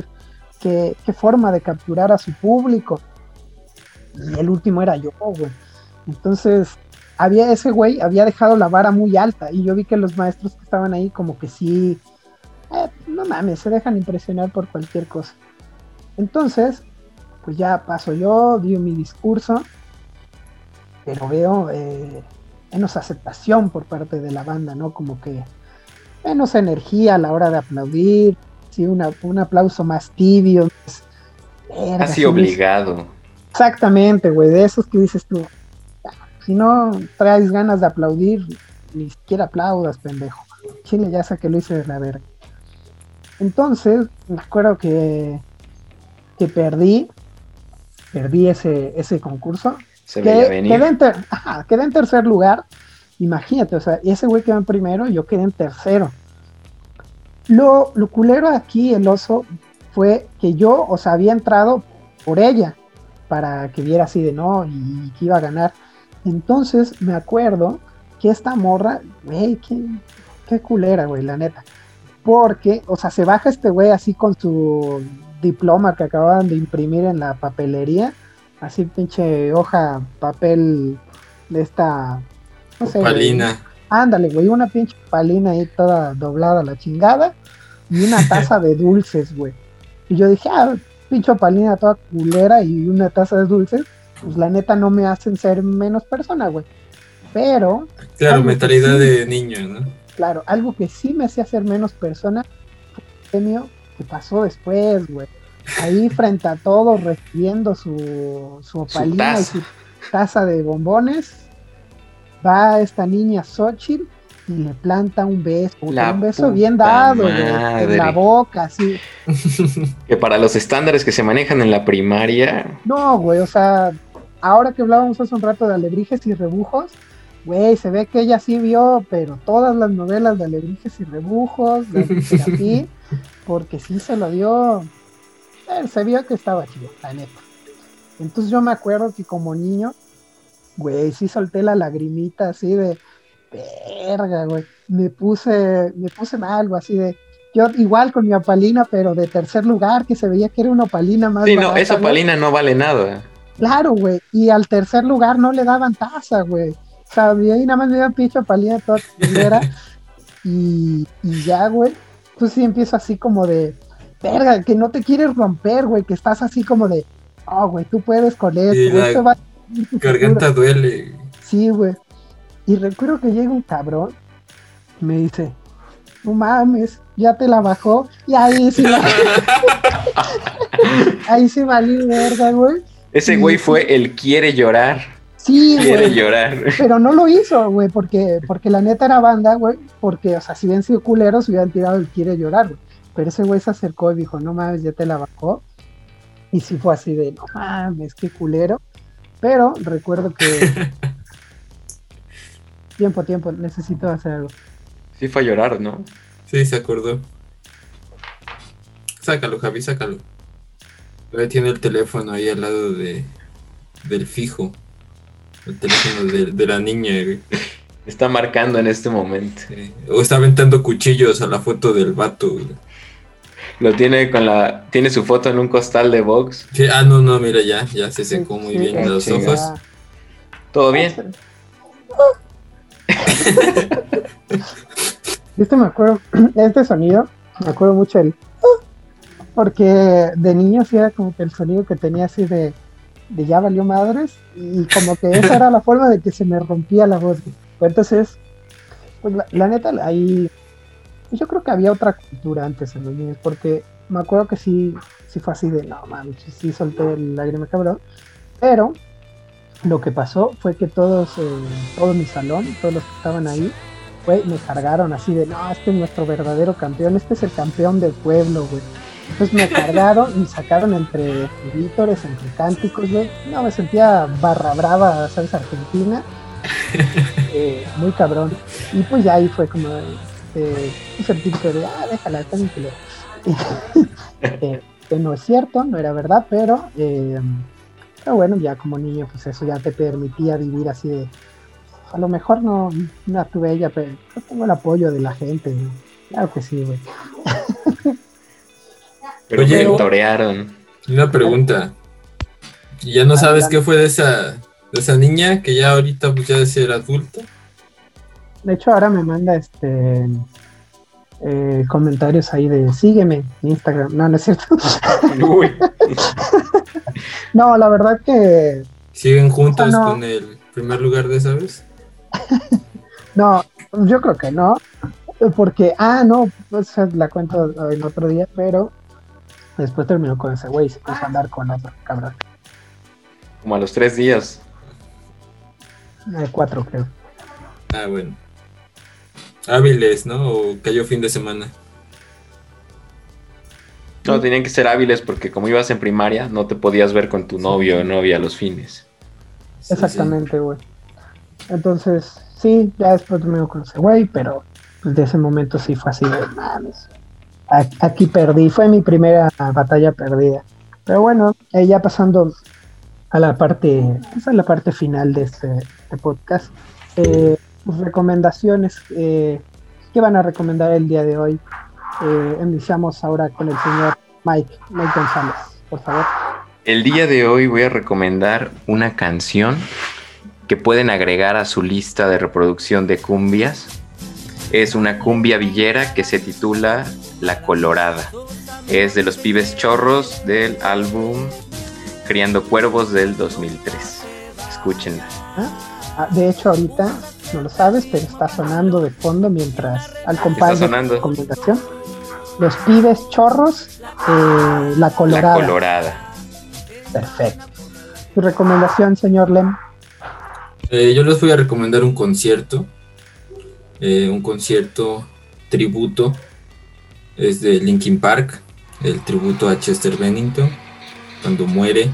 qué, qué forma de capturar a su público. Y el último era yo, güey. Entonces, había ese güey, había dejado la vara muy alta y yo vi que los maestros que estaban ahí como que sí, eh, no mames, se dejan impresionar por cualquier cosa. Entonces, pues ya paso yo, di mi discurso, pero veo eh, menos aceptación por parte de la banda, ¿no? Como que menos energía a la hora de aplaudir, sí, una, un aplauso más tibio. Así obligado. Exactamente, güey, de esos que dices tú, si no traes ganas de aplaudir, ni siquiera aplaudas, pendejo. Chile ya sé que lo hice de la verga. Entonces, me acuerdo que, que perdí, perdí ese, ese concurso. Se venir. Quedé en, ter- ajá, quedé en tercer lugar. Imagínate, o sea, ese güey quedó en primero, yo quedé en tercero. Lo, lo culero aquí, el oso, fue que yo, o sea, había entrado por ella para que viera así de no y que iba a ganar. Entonces me acuerdo que esta morra, güey, qué, qué culera, güey, la neta. Porque, o sea, se baja este güey así con su diploma que acababan de imprimir en la papelería, así pinche hoja, papel de esta, no sé. Palina. Ándale, güey, una pinche palina ahí toda doblada a la chingada y una taza de dulces, güey. Y yo dije, ah, pinche palina toda culera y una taza de dulces, pues la neta no me hacen ser menos persona, güey. Pero, Claro, Algo que mentalidad sí. de niño, ¿no? claro, algo que sí me hacía ser menos persona fue el premio que pasó después, güey. Ahí frente a todos recibiendo su, su opalina y taza. su taza de bombones, va esta niña Xochitl y le planta un beso, La un beso bien dado, güey, en madre. la boca, así. Que para los estándares que se manejan en la primaria, No, güey, o sea, ahora que hablábamos hace un rato de alebrijes y rebujos, güey, se ve que ella sí vio, pero todas las novelas de alebrijes y rebujos, de Serafín, porque sí se lo dio, eh, se vio que estaba chido, la neta. Entonces yo me acuerdo que como niño, güey, sí solté la lagrimita así de, verga, güey, me puse, me puse mal, güey, así de, yo igual con mi opalina, pero de tercer lugar, que se veía que era una opalina más sí, no, esa güey. palina no vale nada. Claro, güey. Y al tercer lugar no le daban taza, güey. O sea, y ahí nada más me dieron pinche palina toda y, y ya, güey. Pues sí empiezo así como de, verga, que no te quieres romper, güey. Que estás así como de, oh, güey, tú puedes con esto, esto va a ser tu futuro". Garganta duele. Sí, güey. Y recuerdo que llega un cabrón, me dice, no mames, ya te la bajó. Y ahí sí, ahí sí valí verga, güey. Ese güey fue el quiere llorar, Sí, quiere güey. llorar. Pero no lo hizo, güey, porque, porque la neta era banda, güey, porque, o sea, si hubieran sido culeros, hubieran tirado el quiere llorar, güey. Pero ese güey se acercó y dijo, no mames, ya te la bajó. Y sí fue así de, no mames, qué culero. Pero recuerdo que... tiempo, tiempo, necesito hacer algo. Sí fue a llorar, ¿no? Sí, se acordó. Sácalo, Javi, sácalo. Todavía tiene el teléfono ahí al lado de del fijo. El teléfono de, de la niña. güey. Está marcando en este momento. Sí. O está aventando cuchillos a la foto del vato. güey. Lo tiene con la. Tiene su foto en un costal de box. Sí, ah, no, no, mira, ya, ya se secó muy bien sí, los ojos. ¿Todo bien? Este me acuerdo, este sonido, me acuerdo mucho el... Porque de niño sí era como que el sonido que tenía así de, de ya valió madres y como que esa era la forma de que se me rompía la voz. Entonces, pues la, la neta, ahí yo creo que había otra cultura antes en los niños, porque me acuerdo que sí, sí fue así de, no mames, sí, sí solté el lágrima cabrón, pero lo que pasó fue que todos, eh, todo mi salón, todos los que estaban ahí, güey, me cargaron así de, no, este es nuestro verdadero campeón, este es el campeón del pueblo, güey. Entonces me cargaron y sacaron entre vítores, entre cánticos. No, me sentía barra brava, ¿sabes? Argentina. Eh, muy cabrón. Y pues ya ahí fue como eh, pues el típico de, ah, déjala, está bien culera". Eh, que no es cierto, no era verdad, pero, eh, pero bueno, ya como niño, pues eso ya te permitía vivir así de, a lo mejor no, no tuve ella, pero tengo el apoyo de la gente. ¿no? Claro que sí, güey. Pero Oye, me torearon. Una pregunta. ¿Y ¿Ya no sabes qué fue de esa, de esa niña que ya ahorita pues ya de ser adulta? De hecho, ahora me manda este eh, comentarios ahí de sígueme en Instagram. No, no es cierto. Uy. no, la verdad que ¿Siguen juntos no. con el primer lugar de esa vez? no, yo creo que no. Porque, ah, no, pues la cuento en otro día, pero después terminó con ese güey y se puso a andar con otro, cabrón. Como a los tres días. Eh, cuatro, creo. Ah, bueno. Hábiles, ¿no? O cayó fin de semana. No, tenían que ser hábiles porque como ibas en primaria, no te podías ver con tu novio o novia a los fines. Exactamente, güey. Entonces, sí, ya después terminó con ese güey, pero pues, de ese momento sí fue así de mames. Aquí perdí, fue mi primera batalla perdida. Pero bueno, eh, ya pasando a la parte, pues, a la parte final de este, este podcast. eh, pues, recomendaciones, eh, ¿qué van a recomendar el día de hoy? Eh, iniciamos ahora con el señor Mike, Mike González, por favor. El día de hoy voy a recomendar una canción que pueden agregar a su lista de reproducción de cumbias. Es una cumbia villera que se titula La Colorada. Es de los pibes chorros del álbum Criando Cuervos del 2003. Escúchenla. Ah, de hecho, ahorita no lo sabes, pero está sonando de fondo mientras al compás Está de sonando. recomendación. Los pibes chorros, eh, la La colorada. Colorada. Perfecto. Su recomendación, señor Lem. Eh, yo les voy a recomendar un concierto. Eh, un concierto tributo. Es de Linkin Park. El tributo a Chester Bennington. Cuando muere,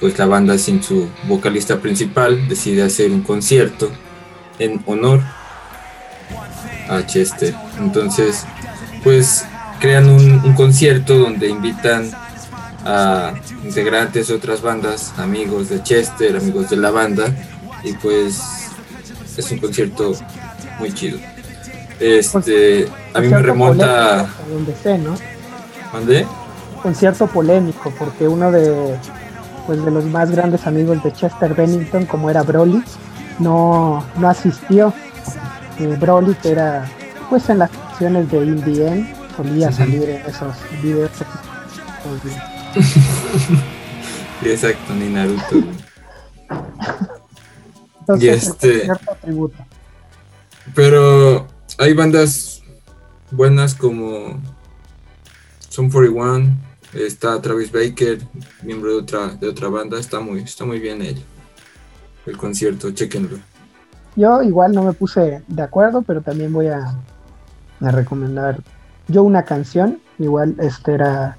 pues la banda sin su vocalista principal decide hacer un concierto en honor a Chester. Entonces, pues crean un, un concierto donde invitan a integrantes de otras bandas, amigos de Chester, amigos de la banda, y pues es un concierto muy chido. Este, a mí me remonta, donde sé, ¿no? ¿mandé? Concierto polémico, porque uno de, pues, de los más grandes amigos de Chester Bennington, como era Broly, no, no asistió. Eh, Broly, que era, pues en las canciones de Indie solía salir en esos videos. Exacto, ni Naruto. Entonces, Y este- tributo. Pero hay bandas buenas como Son 41, está Travis Baker, miembro de otra, de otra banda, está muy, está muy bien el, el concierto, chequenlo. Yo igual no me puse de acuerdo, pero también voy a, a recomendar yo una canción. Igual este era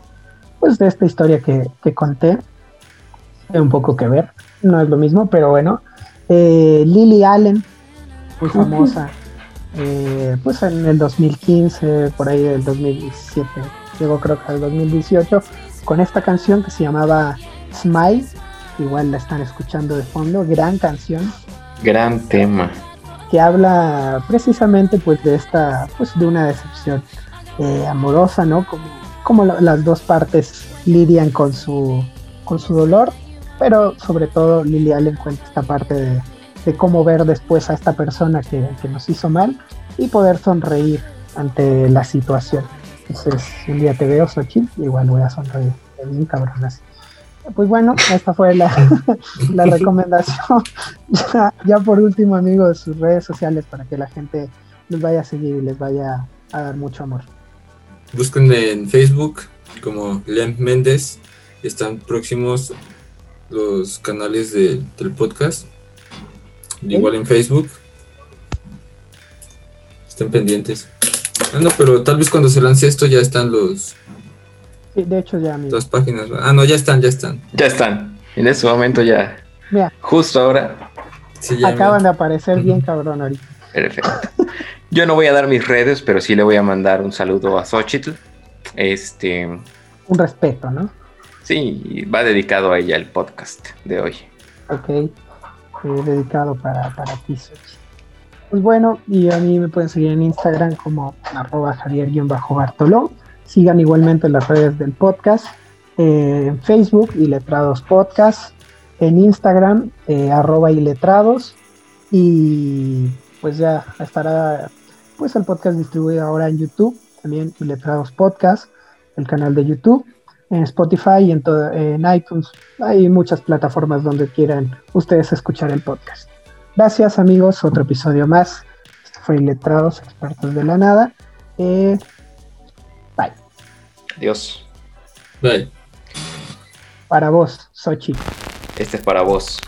pues de esta historia que, que conté. Tiene un poco que ver. No es lo mismo, pero bueno. Eh, Lily Allen, muy famosa. eh, pues en el 2015, por ahí del 2017, llegó creo que al 2018, con esta canción que se llamaba Smile. Igual la están escuchando de fondo, gran canción Gran tema. que habla precisamente pues de esta pues de una decepción eh, amorosa no como, como la- las dos partes lidian con su con su dolor pero sobre todo Lily Allen cuenta esta parte de, cómo ver después a esta persona que, que nos hizo mal y poder sonreír ante la situación. Entonces un día te veo Xochitl igual voy a sonreír. Bien cabrón así. Pues bueno, esta fue la, la recomendación. Ya, ya por último, amigos, sus redes sociales para que la gente los vaya a seguir y les vaya a dar mucho amor. Busquen en Facebook como Lem Méndez, están próximos los canales de- del podcast, igual en Facebook. Estén pendientes. Ah, no, pero tal vez cuando se lance esto ya están los, Sí, de hecho, ya, las páginas. Ah, no, ya están, ya están. Ya están. En este momento ya. Mira, Justo ahora. Sí, ya acaban de aparecer bien cabrón ahorita. Perfecto. Yo no voy a dar mis redes, pero sí le voy a mandar un saludo a Xochitl. Este, un respeto, ¿no? Sí, va dedicado a ella el podcast de hoy. Ok, eh, dedicado para, para ti. Pues bueno, y a mí me pueden seguir en Instagram como arroba javier-bartoló. Sigan igualmente las redes del podcast, eh, en Facebook, Iletrados Podcast, en Instagram, eh, arroba iletrados, y pues ya estará pues el podcast distribuido ahora en YouTube, también Iletrados Podcast, el canal de YouTube, en Spotify y en, todo, en iTunes. Hay muchas plataformas donde quieran ustedes escuchar el podcast. Gracias amigos, otro episodio más. Esto fue Iletrados, expertos de la nada. Eh, bye. Adiós. Bye. Para vos, Sochi. Este es para vos.